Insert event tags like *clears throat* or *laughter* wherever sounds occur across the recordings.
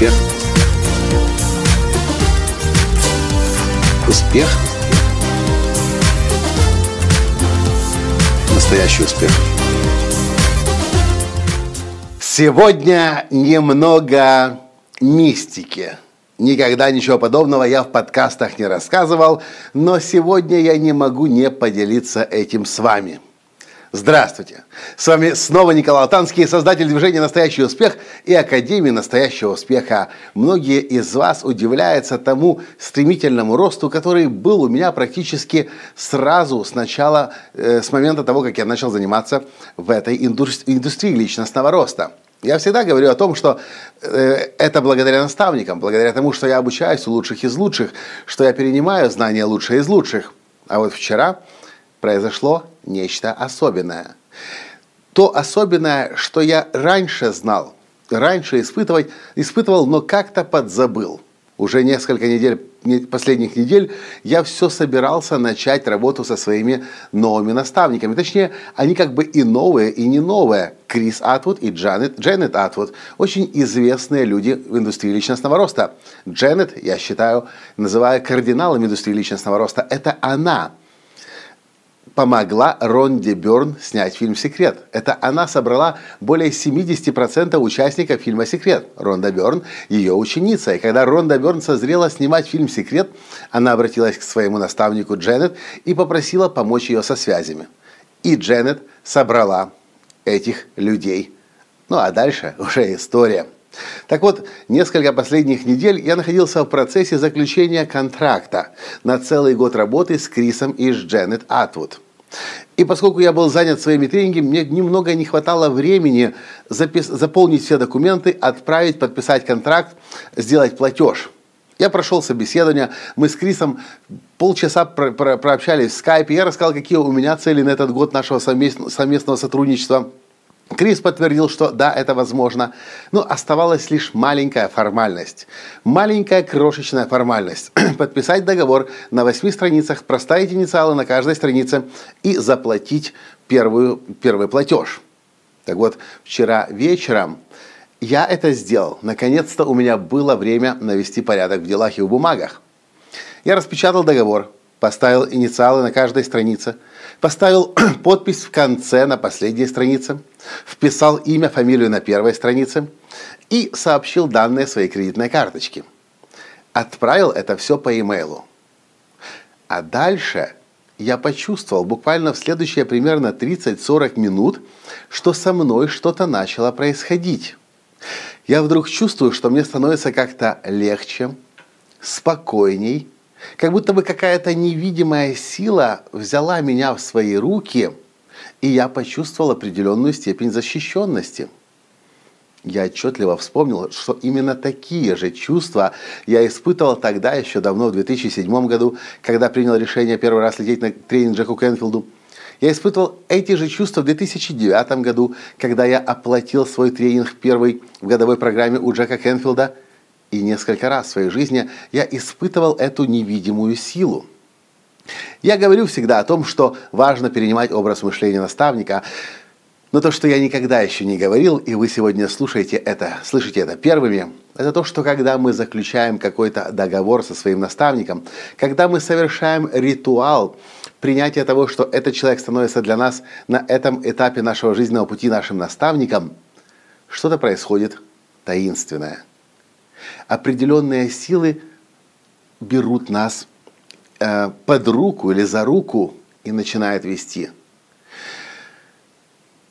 Успех. Успех. Настоящий успех. Сегодня немного мистики. Никогда ничего подобного я в подкастах не рассказывал, но сегодня я не могу не поделиться этим с вами – Здравствуйте! С вами снова Николай Алтанский, создатель движения «Настоящий успех» и Академии «Настоящего успеха». Многие из вас удивляются тому стремительному росту, который был у меня практически сразу с начала, э, с момента того, как я начал заниматься в этой индустрии личностного роста. Я всегда говорю о том, что э, это благодаря наставникам, благодаря тому, что я обучаюсь у лучших из лучших, что я перенимаю знания лучших из лучших. А вот вчера произошло нечто особенное. То особенное, что я раньше знал, раньше испытывать, испытывал, но как-то подзабыл. Уже несколько недель, последних недель я все собирался начать работу со своими новыми наставниками. Точнее, они как бы и новые, и не новые. Крис Атвуд и Джанет, Дженнет Атвуд. Очень известные люди в индустрии личностного роста. Дженнет, я считаю, называю кардиналом индустрии личностного роста. Это она помогла Ронде Берн снять фильм «Секрет». Это она собрала более 70% участников фильма «Секрет». Ронда Берн – ее ученица. И когда Ронда Берн созрела снимать фильм «Секрет», она обратилась к своему наставнику Дженнет и попросила помочь ее со связями. И Дженнет собрала этих людей. Ну а дальше уже история. Так вот, несколько последних недель я находился в процессе заключения контракта на целый год работы с Крисом и с Дженнет Атвуд. И поскольку я был занят своими тренингами, мне немного не хватало времени запис- заполнить все документы, отправить, подписать контракт, сделать платеж. Я прошел собеседование, мы с Крисом полчаса про- про- прообщались в скайпе, я рассказал, какие у меня цели на этот год нашего совместного сотрудничества – Крис подтвердил, что да, это возможно, но оставалась лишь маленькая формальность. Маленькая крошечная формальность. *clears throat* Подписать договор на восьми страницах, проставить инициалы на каждой странице и заплатить первую, первый платеж. Так вот, вчера вечером я это сделал. Наконец-то у меня было время навести порядок в делах и в бумагах. Я распечатал договор, поставил инициалы на каждой странице, поставил *clears throat* подпись в конце на последней странице, вписал имя, фамилию на первой странице и сообщил данные своей кредитной карточки. Отправил это все по имейлу. А дальше я почувствовал буквально в следующие примерно 30-40 минут, что со мной что-то начало происходить. Я вдруг чувствую, что мне становится как-то легче, спокойней, как будто бы какая-то невидимая сила взяла меня в свои руки, и я почувствовал определенную степень защищенности. Я отчетливо вспомнил, что именно такие же чувства я испытывал тогда, еще давно, в 2007 году, когда принял решение первый раз лететь на тренинг Джеку Кенфилду. Я испытывал эти же чувства в 2009 году, когда я оплатил свой тренинг первый в годовой программе у Джека Кенфилда – и несколько раз в своей жизни я испытывал эту невидимую силу. Я говорю всегда о том, что важно перенимать образ мышления наставника, но то, что я никогда еще не говорил, и вы сегодня слушаете это, слышите это первыми, это то, что когда мы заключаем какой-то договор со своим наставником, когда мы совершаем ритуал принятия того, что этот человек становится для нас на этом этапе нашего жизненного пути нашим наставником, что-то происходит таинственное – определенные силы берут нас э, под руку или за руку и начинают вести.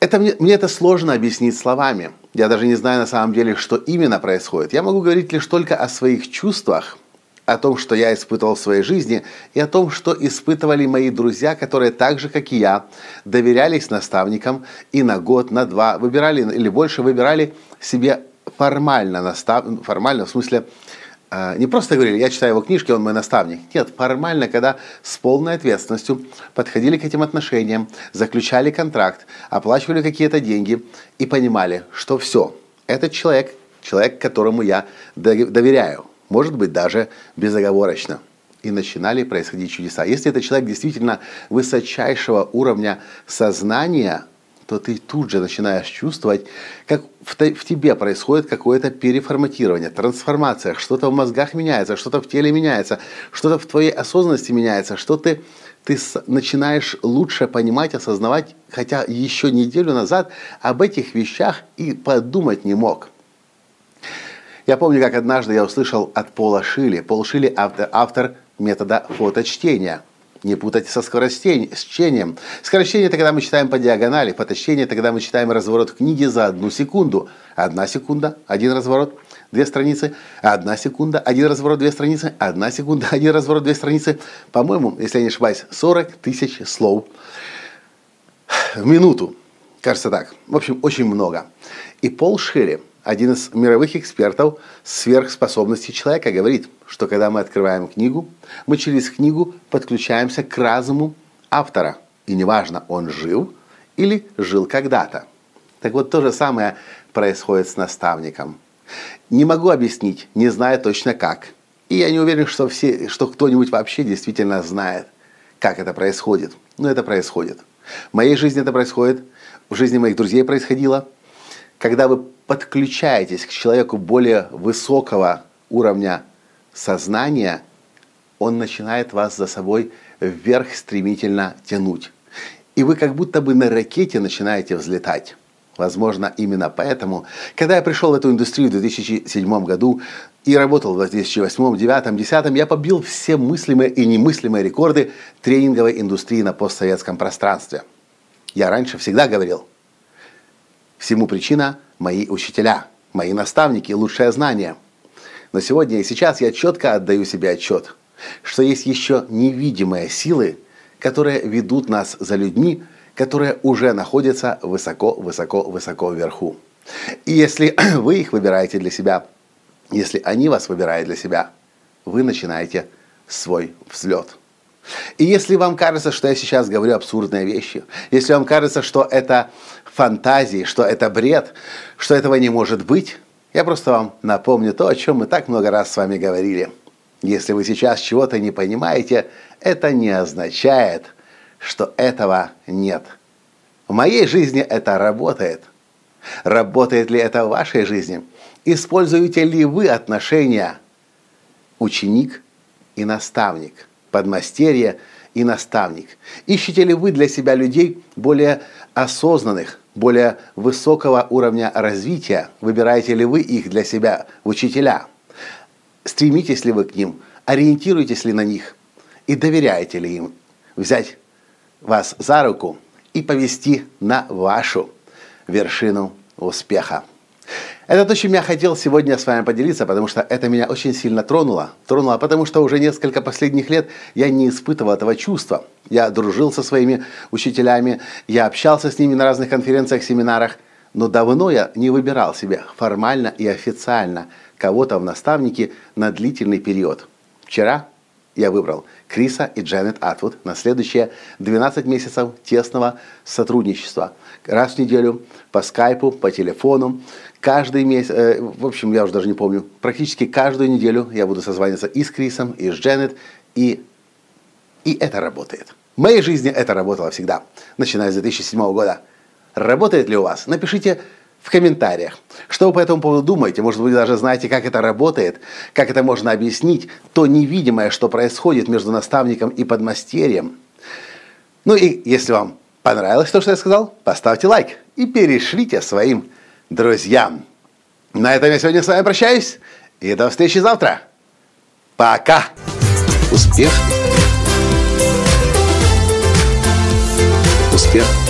Это мне, мне это сложно объяснить словами. Я даже не знаю на самом деле, что именно происходит. Я могу говорить лишь только о своих чувствах, о том, что я испытывал в своей жизни, и о том, что испытывали мои друзья, которые так же, как и я, доверялись наставникам и на год, на два, выбирали или больше выбирали себе формально, настав... формально в смысле э, не просто говорили, я читаю его книжки, он мой наставник. Нет, формально, когда с полной ответственностью подходили к этим отношениям, заключали контракт, оплачивали какие-то деньги и понимали, что все, этот человек, человек, которому я доверяю, может быть даже безоговорочно. И начинали происходить чудеса. Если это человек действительно высочайшего уровня сознания, то ты тут же начинаешь чувствовать, как в, в тебе происходит какое-то переформатирование, трансформация, что-то в мозгах меняется, что-то в теле меняется, что-то в твоей осознанности меняется, что ты, ты начинаешь лучше понимать, осознавать, хотя еще неделю назад об этих вещах и подумать не мог. Я помню, как однажды я услышал от Пола Шили. Пол Шили автор, автор метода фоточтения – не путать со скорочтением. Скорочтение – это когда мы читаем по диагонали, фоточтение – это когда мы читаем разворот книги за одну секунду. Одна секунда, один разворот, две страницы, одна секунда, один разворот, две страницы, одна секунда, один разворот, две страницы. По-моему, если я не ошибаюсь, 40 тысяч слов в минуту. Кажется так. В общем, очень много. И Пол Шерри – один из мировых экспертов сверхспособностей человека говорит, что когда мы открываем книгу, мы через книгу подключаемся к разуму автора. И неважно, он жил или жил когда-то. Так вот, то же самое происходит с наставником. Не могу объяснить, не знаю точно как. И я не уверен, что, все, что кто-нибудь вообще действительно знает, как это происходит. Но это происходит. В моей жизни это происходит, в жизни моих друзей происходило. Когда вы подключаетесь к человеку более высокого уровня сознания, он начинает вас за собой вверх стремительно тянуть. И вы как будто бы на ракете начинаете взлетать. Возможно, именно поэтому, когда я пришел в эту индустрию в 2007 году и работал в 2008, 2009, 2010, я побил все мыслимые и немыслимые рекорды тренинговой индустрии на постсоветском пространстве. Я раньше всегда говорил, всему причина – мои учителя, мои наставники, лучшее знание. Но сегодня и сейчас я четко отдаю себе отчет, что есть еще невидимые силы, которые ведут нас за людьми, которые уже находятся высоко-высоко-высоко вверху. И если *clears throat* вы их выбираете для себя, если они вас выбирают для себя, вы начинаете свой взлет. И если вам кажется, что я сейчас говорю абсурдные вещи, если вам кажется, что это фантазии, что это бред, что этого не может быть, я просто вам напомню то, о чем мы так много раз с вами говорили. Если вы сейчас чего-то не понимаете, это не означает, что этого нет. В моей жизни это работает. Работает ли это в вашей жизни? Используете ли вы отношения ученик и наставник, подмастерье и наставник? Ищете ли вы для себя людей более осознанных, более высокого уровня развития, выбираете ли вы их для себя в учителя? Стремитесь ли вы к ним? Ориентируетесь ли на них? И доверяете ли им взять вас за руку и повести на вашу вершину успеха? Это то, чем я хотел сегодня с вами поделиться, потому что это меня очень сильно тронуло. Тронуло, потому что уже несколько последних лет я не испытывал этого чувства. Я дружил со своими учителями, я общался с ними на разных конференциях, семинарах, но давно я не выбирал себе формально и официально кого-то в наставнике на длительный период. Вчера я выбрал Криса и Джанет Атвуд на следующие 12 месяцев тесного сотрудничества. Раз в неделю по скайпу, по телефону, каждый месяц, э, в общем, я уже даже не помню, практически каждую неделю я буду созваниваться и с Крисом, и с Джанет, и, и это работает. В моей жизни это работало всегда, начиная с 2007 года. Работает ли у вас? Напишите в комментариях. Что вы по этому поводу думаете? Может быть, даже знаете, как это работает, как это можно объяснить, то невидимое, что происходит между наставником и подмастерьем. Ну и если вам понравилось то, что я сказал, поставьте лайк и перешлите своим друзьям. На этом я сегодня с вами прощаюсь и до встречи завтра. Пока! Успех! Успех!